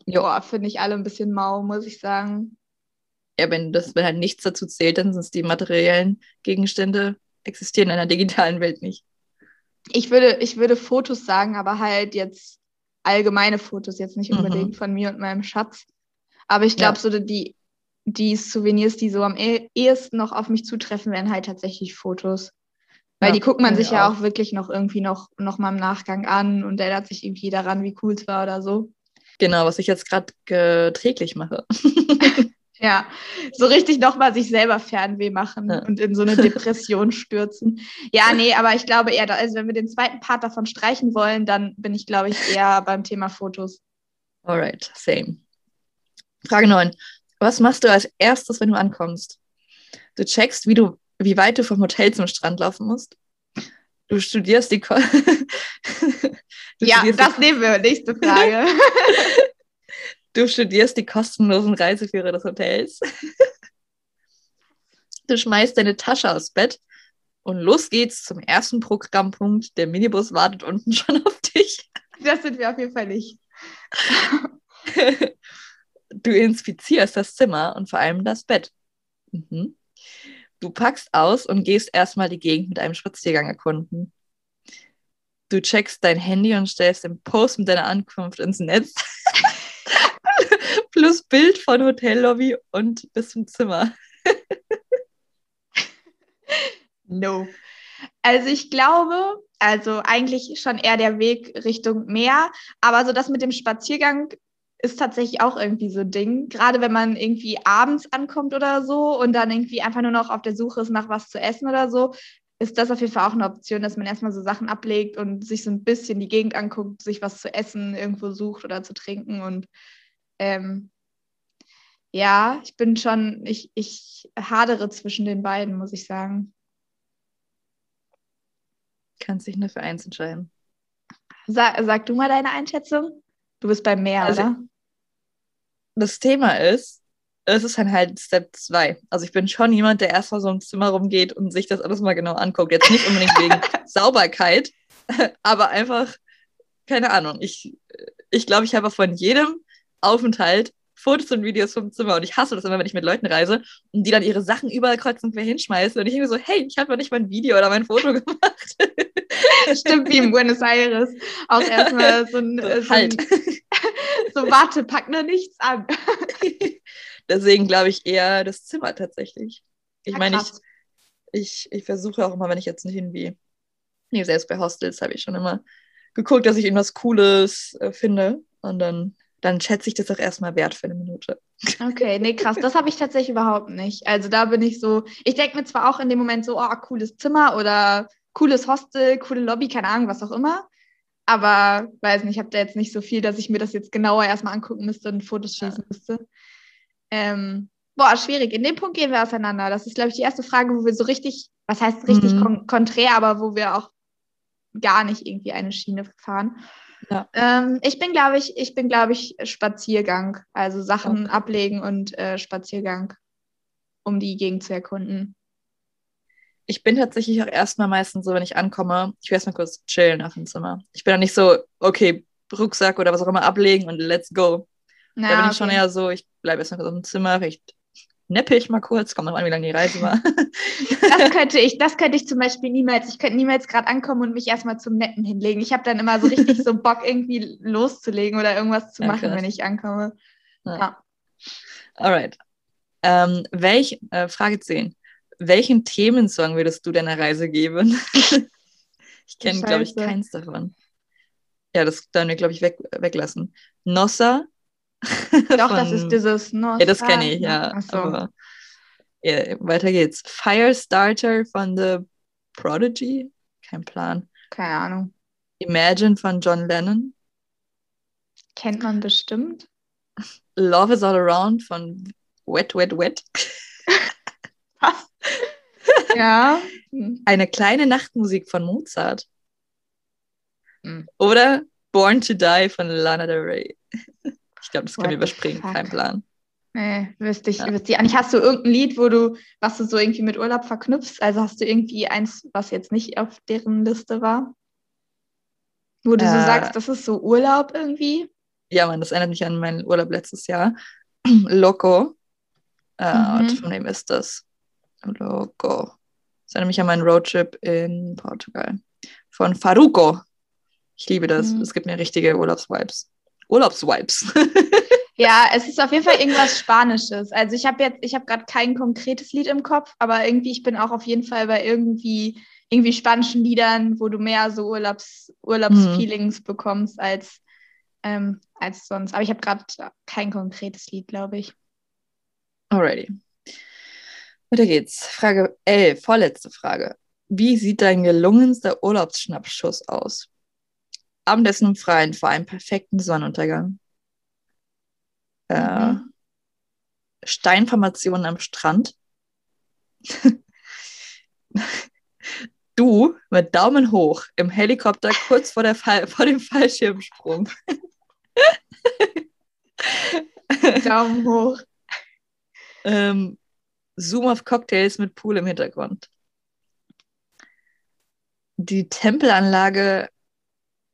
[SPEAKER 2] Ja, finde ich alle ein bisschen mau, muss ich sagen.
[SPEAKER 1] Ja, wenn das wenn halt nichts dazu zählt, dann sind es die materiellen Gegenstände, existieren in einer digitalen Welt nicht.
[SPEAKER 2] Ich würde, ich würde Fotos sagen, aber halt jetzt allgemeine Fotos, jetzt nicht mhm. unbedingt mhm. von mir und meinem Schatz. Aber ich glaube, ja. so die die Souvenirs, die so am eh-, ehesten noch auf mich zutreffen, wären halt tatsächlich Fotos. Weil ja, die guckt man sich ja auch. auch wirklich noch irgendwie noch, noch mal im Nachgang an und erinnert sich irgendwie daran, wie cool es war oder so.
[SPEAKER 1] Genau, was ich jetzt gerade täglich mache. <laughs>
[SPEAKER 2] ja, so richtig nochmal sich selber Fernweh machen ja. und in so eine <laughs> Depression stürzen. Ja, nee, aber ich glaube eher, also wenn wir den zweiten Part davon streichen wollen, dann bin ich, glaube ich, eher beim Thema Fotos.
[SPEAKER 1] Alright, same. Frage 9. Was machst du als erstes, wenn du ankommst? Du checkst, wie, du, wie weit du vom Hotel zum Strand laufen musst. Du studierst die. Ko <laughs>
[SPEAKER 2] ja, studierst das die nehmen wir. Nächste Frage. <laughs>
[SPEAKER 1] du studierst die kostenlosen Reiseführer des Hotels. du schmeißt deine Tasche aufs Bett und los geht's zum ersten Programmpunkt. Der Minibus wartet unten <laughs> schon auf dich.
[SPEAKER 2] Das sind wir auf jeden Fall nicht <laughs>
[SPEAKER 1] du inspizierst das Zimmer und vor allem das Bett. Mhm. Du packst aus und gehst erstmal die Gegend mit einem Spaziergang erkunden. Du checkst dein Handy und stellst den Post mit deiner Ankunft ins Netz. Plus Bild von Hotellobby und bis zum Zimmer. <laughs>
[SPEAKER 2] no. Also ich glaube, also eigentlich schon eher der Weg Richtung Meer, aber so das mit dem Spaziergang ist tatsächlich auch irgendwie so ein Ding. Gerade wenn man irgendwie abends ankommt oder so und dann irgendwie einfach nur noch auf der Suche ist nach was zu essen oder so, ist das auf jeden Fall auch eine Option, dass man erstmal so Sachen ablegt und sich so ein bisschen die Gegend anguckt, sich was zu essen irgendwo sucht oder zu trinken. Und ähm, ja, ich bin schon, ich, ich hadere zwischen den beiden, muss ich sagen.
[SPEAKER 1] Kannst dich nur für eins entscheiden.
[SPEAKER 2] Sag, sag du mal deine Einschätzung. Du bist beim Meer, also, oder?
[SPEAKER 1] Das Thema ist, es ist dann halt Step 2. Also ich bin schon jemand, der erstmal so im Zimmer rumgeht und sich das alles mal genau anguckt. Jetzt nicht unbedingt <laughs> wegen Sauberkeit, aber einfach, keine Ahnung. Ich, ich glaube, ich habe von jedem Aufenthalt Fotos und Videos vom Zimmer und ich hasse das immer, wenn ich mit Leuten reise und die dann ihre Sachen überall kreuz und quer hinschmeißen und ich irgendwie so, hey, ich habe noch nicht mal ein Video oder mein Foto <laughs> gemacht.
[SPEAKER 2] Stimmt, wie in Buenos Aires. Auch <laughs> erstmal so ein, so, halt. <laughs> so, warte, pack nur nichts an.
[SPEAKER 1] Deswegen glaube ich eher das Zimmer tatsächlich. Ich ja, meine, ich, ich, ich versuche auch immer, wenn ich jetzt nicht irgendwie, nee, selbst bei Hostels habe ich schon immer geguckt, dass ich irgendwas Cooles äh, finde und dann, dann schätze ich das auch erstmal wert für eine Minute.
[SPEAKER 2] Okay, nee, krass, das habe ich tatsächlich überhaupt nicht. Also da bin ich so, ich denke mir zwar auch in dem Moment so, oh, cooles Zimmer oder cooles Hostel, coole Lobby, keine Ahnung, was auch immer. Aber weiß nicht, ich habe da jetzt nicht so viel, dass ich mir das jetzt genauer erstmal angucken müsste und Fotos schießen ja. müsste. Ähm, boah, schwierig. In dem Punkt gehen wir auseinander. Das ist, glaube ich, die erste Frage, wo wir so richtig, was heißt richtig mhm. kon konträr, aber wo wir auch gar nicht irgendwie eine Schiene fahren. Ja. Ähm, ich bin, glaube ich, ich bin, glaube ich, Spaziergang. Also Sachen okay. ablegen und äh, Spaziergang, um die Gegend zu erkunden.
[SPEAKER 1] Ich bin tatsächlich auch erstmal meistens so, wenn ich ankomme, ich will erstmal kurz chillen auf dem Zimmer. Ich bin dann nicht so, okay, Rucksack oder was auch immer ablegen und let's go. Na, da bin okay. ich schon eher so, ich bleibe erstmal kurz auf dem Zimmer, vielleicht neppe ich mal kurz, kommt noch an, wie lange die Reise war.
[SPEAKER 2] das <laughs> könnte ich, das könnte ich zum Beispiel niemals. Ich könnte niemals gerade ankommen und mich erstmal zum Netten hinlegen. Ich habe dann immer so richtig so Bock, irgendwie loszulegen oder irgendwas zu machen, ja, wenn ich ankomme. Ja. ja.
[SPEAKER 1] Alright. Ähm, welch, äh, Frage 10. Welchen Themensong würdest du deiner Reise geben? <laughs> ich kenne, glaube ich, keins davon. Ja, das dann wir, glaube ich, weg, weglassen. Nossa, <laughs>
[SPEAKER 2] Doch, von, das ist dieses
[SPEAKER 1] Nostra. Ja, das kenne ich, ja. So. Aber, ja. Weiter geht's. Firestarter von The Prodigy? Kein Plan.
[SPEAKER 2] Keine Ahnung.
[SPEAKER 1] Imagine von John Lennon.
[SPEAKER 2] Kennt man bestimmt.
[SPEAKER 1] Love is All Around von Wet, Wet, Wet. <laughs>
[SPEAKER 2] Was? ja.
[SPEAKER 1] Eine kleine Nachtmusik von Mozart. Hm. Oder Born to Die von Lana Del Rey. Ich glaube, das können wir überspringen, kein Plan.
[SPEAKER 2] Nee, wüsste ich, ja. wüsste ich nicht. Hast du irgendein Lied, wo du, was du so irgendwie mit Urlaub verknüpfst? Also hast du irgendwie eins, was jetzt nicht auf deren Liste war? Wo du äh, so sagst, das ist so Urlaub irgendwie?
[SPEAKER 1] Ja, man, das erinnert mich an meinen Urlaub letztes Jahr. <clears throat> Loco. Äh, mhm. Und von wem ist das? Loco. Das erinnert mich an meinen Roadtrip in Portugal. Von Faruko. Ich liebe das. Mhm. Es gibt mir richtige Urlaubsvibes. Urlaubswipes. <laughs>
[SPEAKER 2] ja, es ist auf jeden Fall irgendwas <laughs> Spanisches. Also ich habe jetzt, ich habe gerade kein konkretes Lied im Kopf, aber irgendwie, ich bin auch auf jeden Fall bei irgendwie, irgendwie spanischen Liedern, wo du mehr so Urlaubs, Urlaubsfeelings mhm. bekommst als, ähm, als sonst. Aber ich habe gerade kein konkretes Lied, glaube ich.
[SPEAKER 1] Alrighty. Weiter geht's. Frage 11, vorletzte Frage. Wie sieht dein gelungenster Urlaubsschnappschuss aus? Abendessen im Freien vor einem perfekten Sonnenuntergang. Äh, mhm. Steinformationen am Strand. <laughs> du mit Daumen hoch im Helikopter kurz vor, der Fall, vor dem Fallschirmsprung. <laughs>
[SPEAKER 2] Daumen hoch.
[SPEAKER 1] Ähm, Zoom auf Cocktails mit Pool im Hintergrund. Die Tempelanlage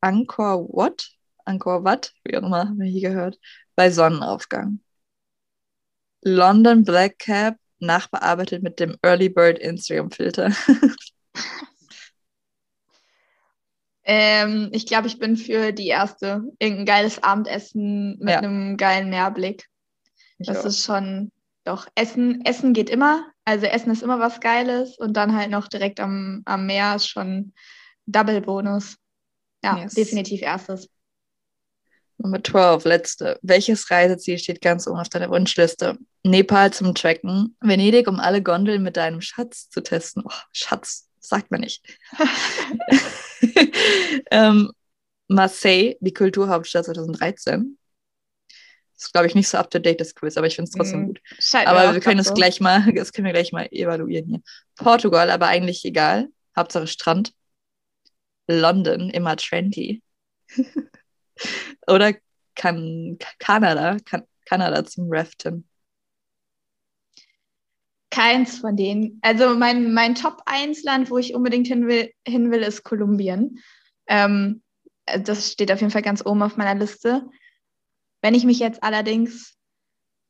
[SPEAKER 1] Angkor Wat, Angkor Wat, wie auch immer, haben wir hier gehört, bei Sonnenaufgang. London Black Cap, nachbearbeitet mit dem Early Bird Instagram Filter. <laughs>
[SPEAKER 2] ähm, ich glaube, ich bin für die erste. Irgendein geiles Abendessen mit ja. einem geilen Meerblick. Ich das auch. ist schon, doch, Essen, Essen geht immer. Also Essen ist immer was Geiles und dann halt noch direkt am, am Meer ist schon Double Bonus. Ja, yes. definitiv erstes.
[SPEAKER 1] Nummer 12, letzte. Welches Reiseziel steht ganz oben auf deiner Wunschliste? Nepal zum Tracken, Venedig, um alle Gondeln mit deinem Schatz zu testen. Oh, Schatz, sagt man nicht. <laughs> ähm, Marseille, die Kulturhauptstadt 2013. Das ist, glaube ich, nicht so up-to-date, das Quiz, aber ich finde es trotzdem mm, gut. Aber wir können es so. gleich mal, <laughs> das können wir gleich mal evaluieren hier. Portugal, aber eigentlich egal. Hauptsache Strand. London immer trendy. <laughs> Oder kann Kanada, kann Kanada zum Raften?
[SPEAKER 2] Keins von denen. Also mein, mein Top-1-Land, wo ich unbedingt hin will, hin will ist Kolumbien. Ähm, das steht auf jeden Fall ganz oben auf meiner Liste. Wenn ich mich jetzt allerdings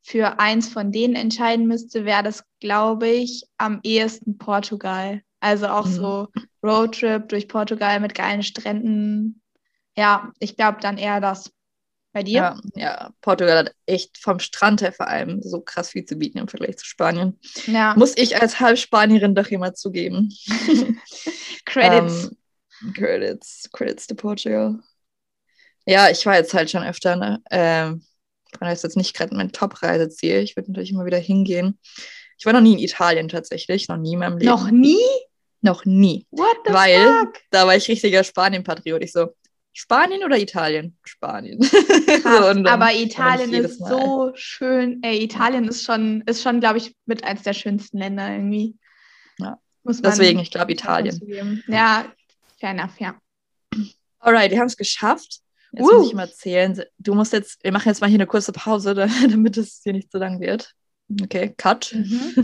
[SPEAKER 2] für eins von denen entscheiden müsste, wäre das, glaube ich, am ehesten Portugal. Also auch mhm. so Roadtrip durch Portugal mit geilen Stränden. Ja, ich glaube dann eher das. Bei dir?
[SPEAKER 1] Ja, ja, Portugal hat echt vom Strand her vor allem so krass viel zu bieten im Vergleich zu Spanien. Ja. Muss ich als Halbspanierin doch immer zugeben. <laughs>
[SPEAKER 2] Credits.
[SPEAKER 1] um, ähm, Credits. Credits to Portugal. Ja, ich war jetzt halt schon öfter, ne? Ähm, das ist jetzt nicht gerade mein Top-Reiseziel. Ich würde natürlich immer wieder hingehen. Ich war noch nie in Italien tatsächlich, noch nie in meinem Leben.
[SPEAKER 2] Noch nie?
[SPEAKER 1] Noch nie.
[SPEAKER 2] What the
[SPEAKER 1] Weil
[SPEAKER 2] fuck?
[SPEAKER 1] da war ich richtiger Spanien-Patriot. Ich so, Spanien oder Italien? Spanien. <laughs>
[SPEAKER 2] Krass, so, aber Italien ist so schön. Ey, Italien ist schon, ist schon, glaube ich, mit eins der schönsten Länder irgendwie.
[SPEAKER 1] Ja. Deswegen, ich glaube Italien.
[SPEAKER 2] Ja, fair enough, ja.
[SPEAKER 1] Alright, wir haben es geschafft. Jetzt uh. muss ich mal erzählen. Du musst jetzt, wir machen jetzt mal hier eine kurze Pause, <laughs> damit es hier nicht so lang wird. Okay, Cut. Mhm.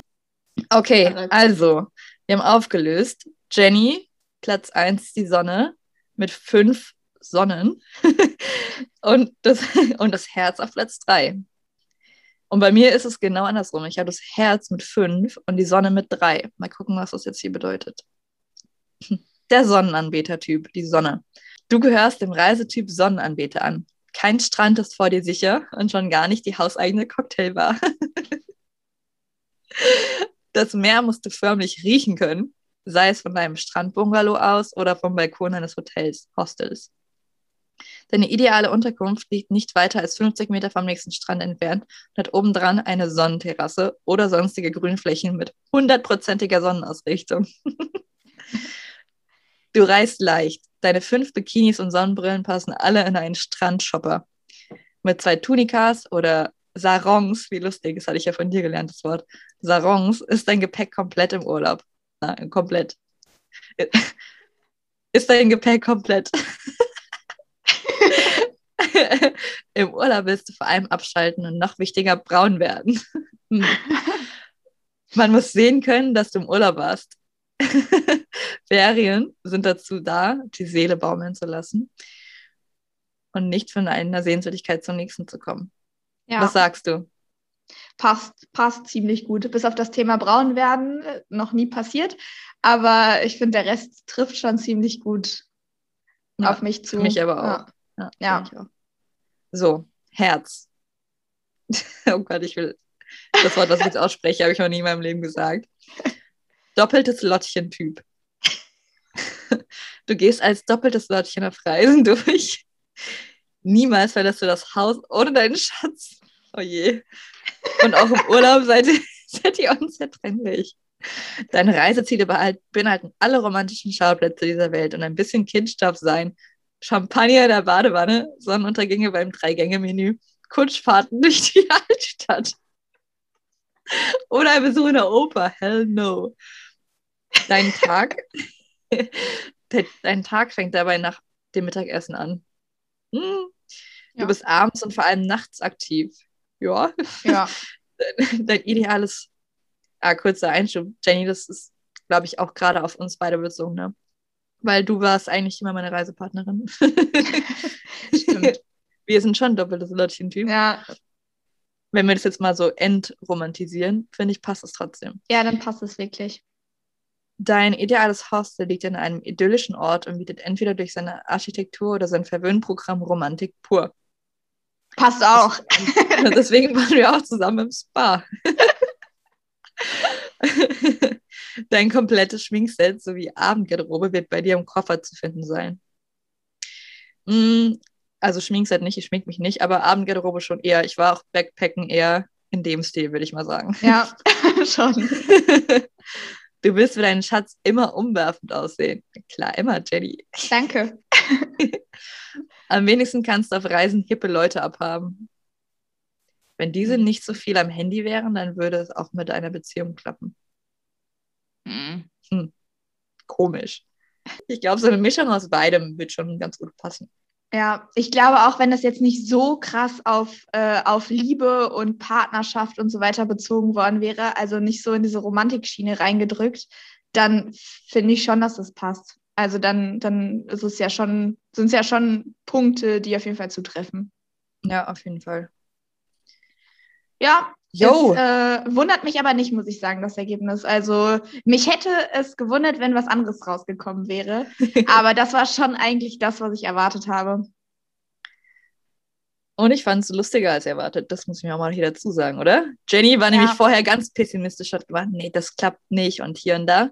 [SPEAKER 1] Okay, also, wir haben aufgelöst. Jenny, Platz 1 die Sonne mit fünf Sonnen <laughs> und, das, und das Herz auf Platz 3. Und bei mir ist es genau andersrum. Ich habe das Herz mit fünf und die Sonne mit drei. Mal gucken, was das jetzt hier bedeutet. Der Sonnenanbeter-Typ, die Sonne. Du gehörst dem Reisetyp Sonnenanbeter an. Kein Strand ist vor dir sicher und schon gar nicht die hauseigene Cocktailbar. <laughs> Das Meer musst du förmlich riechen können, sei es von deinem Strandbungalow aus oder vom Balkon eines Hotels, Hostels. Deine ideale Unterkunft liegt nicht weiter als 50 Meter vom nächsten Strand entfernt und hat obendran eine Sonnenterrasse oder sonstige Grünflächen mit hundertprozentiger Sonnenausrichtung. <laughs> du reist leicht, Deine fünf Bikinis und Sonnenbrillen passen alle in einen Strandshopper. Mit zwei Tunikas oder Sarongs, wie lustig, das hatte ich ja von dir gelernt, das Wort. Sarongs ist dein Gepäck komplett im Urlaub. Nein, komplett. Ist dein Gepäck komplett. <laughs> Im Urlaub willst du vor allem abschalten und noch wichtiger braun werden. Hm. Man muss sehen können, dass du im Urlaub warst. <laughs> Ferien sind dazu da, die Seele baumeln zu lassen und nicht von einer Sehenswürdigkeit zur nächsten zu kommen. Ja. Was sagst du?
[SPEAKER 2] Passt, passt ziemlich gut. Bis auf das Thema braun werden äh, noch nie passiert, aber ich finde, der Rest trifft schon ziemlich gut ja, auf mich zu.
[SPEAKER 1] Mich aber auch.
[SPEAKER 2] Ja. ja.
[SPEAKER 1] Auch. So, Herz. <laughs> oh Gott, ich will das Wort, was ich jetzt ausspreche, habe ich noch nie in meinem Leben gesagt. Doppeltes Lottchen-Typ. <laughs> Du gehst als doppeltes Lottchen auf Reisen <laughs> durch. Niemals verlässt du das Haus ohne deinen Schatz. Oh je. Und auch im Urlaub seid, <laughs> seid ihr unzertrennlich. Deine Reiseziele beinhalten alle romantischen Schauplätze dieser Welt und ein bisschen darf sein. Champagner in der Badewanne, Sonnenuntergänge beim Drei-Gänge-Menü, Kutschfahrten <laughs> durch die Altstadt. Oder ein Besuch in der Oper. Hell no. Dein Tag, <laughs> dein Tag fängt dabei nach dem Mittagessen an. Hm. Du ja. bist abends und vor allem nachts aktiv. Ja.
[SPEAKER 2] Ja. <laughs>
[SPEAKER 1] Dein, ideales, ah, kurzer Einschub, Jenny, das ist, glaube ich, auch gerade auf uns beide bezogen, ne? Weil du warst eigentlich immer meine Reisepartnerin. <laughs>
[SPEAKER 2] Stimmt. <laughs>
[SPEAKER 1] Wir sind schon doppeltes Lottchen-Typ.
[SPEAKER 2] Ja.
[SPEAKER 1] Wenn wir das jetzt mal so entromantisieren, finde ich, passt es trotzdem.
[SPEAKER 2] Ja, dann passt es wirklich.
[SPEAKER 1] Dein ideales Hostel liegt in einem idyllischen Ort und bietet entweder durch seine Architektur oder sein Verwöhnprogramm Romantik pur.
[SPEAKER 2] Passt auch.
[SPEAKER 1] Deswegen waren wir auch zusammen im Spa. Dein komplettes Schminkset sowie Abendgarderobe wird bei dir im Koffer zu finden sein. Mm, also Schminkset nicht, ich schmink mich nicht, aber Abendgarderobe schon eher. Ich war auch Backpacken eher in dem Stil, würde ich mal sagen.
[SPEAKER 2] Ja, <laughs> schon. <laughs>
[SPEAKER 1] Du willst für deinen Schatz immer umwerfend aussehen. Klar, immer, Jenny.
[SPEAKER 2] Danke. <laughs>
[SPEAKER 1] am wenigsten kannst du auf Reisen hippe Leute abhaben. Wenn diese mhm. nicht so viel am Handy wären, dann würde es auch mit einer Beziehung klappen.
[SPEAKER 2] Mhm.
[SPEAKER 1] Hm. Komisch. Ich glaube, so eine Mischung aus beidem wird schon ganz gut passen.
[SPEAKER 2] Ja, ich glaube auch, wenn das jetzt nicht so krass auf, äh, auf Liebe und Partnerschaft und so weiter bezogen worden wäre, also nicht so in diese Romantikschiene reingedrückt, dann finde ich schon, dass das passt. Also dann, dann ist es ja schon, sind es ja schon Punkte, die auf jeden Fall zutreffen.
[SPEAKER 1] Ja, auf jeden Fall.
[SPEAKER 2] Ja, Jo. Äh, wundert mich aber nicht, muss ich sagen, das Ergebnis. Also mich hätte es gewundert, wenn was anderes rausgekommen wäre. <laughs> aber das war schon eigentlich das, was ich erwartet habe.
[SPEAKER 1] Und ich fand es lustiger als erwartet. Das muss ich mir auch mal hier dazu sagen, oder? Jenny war ja. nämlich vorher ganz pessimistisch, hat gesagt, nee, das klappt nicht und hier und da.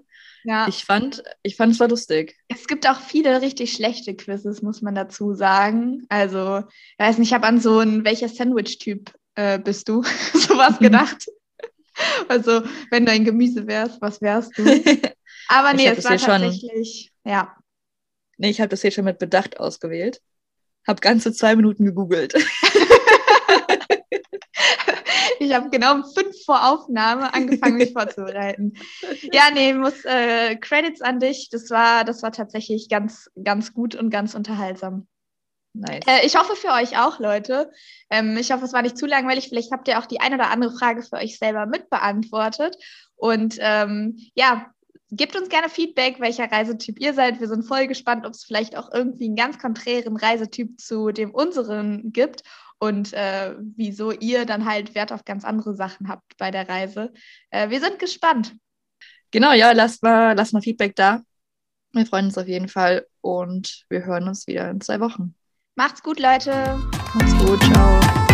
[SPEAKER 1] Ja. Ich fand, ich fand es war lustig.
[SPEAKER 2] Es gibt auch viele richtig schlechte Quizzes, muss man dazu sagen. Also, ich weiß nicht, ich habe an so ein welcher Sandwich-Typ äh, bist du? <laughs> Sowas gedacht. also, wenn du ein Gemüse wärst, was wärst du? <laughs> Aber nee, es war tatsächlich, schon, ja.
[SPEAKER 1] Nee, ich habe das hier schon mit Bedacht ausgewählt. Hab ganze zwei Minuten gegoogelt. <laughs>
[SPEAKER 2] ich habe genau um fünf vor Aufnahme angefangen, mich vorzubereiten. <laughs> Ja, nee, muss äh, Credits an dich. Das war, das war tatsächlich ganz, ganz gut und ganz unterhaltsam. Nice. Äh, ich hoffe für euch auch, Leute. Ähm, ich hoffe, es war nicht zu langweilig. Vielleicht habt ihr auch die eine oder andere Frage für euch selber mitbeantwortet. Und ähm, ja, gebt uns gerne Feedback, welcher Reisetyp ihr seid. Wir sind voll gespannt, ob es vielleicht auch irgendwie einen ganz konträren Reisetyp zu dem unseren gibt und äh, wieso ihr dann halt Wert auf ganz andere Sachen habt bei der Reise. Äh, wir sind gespannt.
[SPEAKER 1] Genau, ja, lasst mal, lasst mal Feedback da. Wir freuen uns auf jeden Fall und wir hören uns wieder in zwei Wochen.
[SPEAKER 2] Macht's gut, Leute.
[SPEAKER 1] Macht's gut, ciao.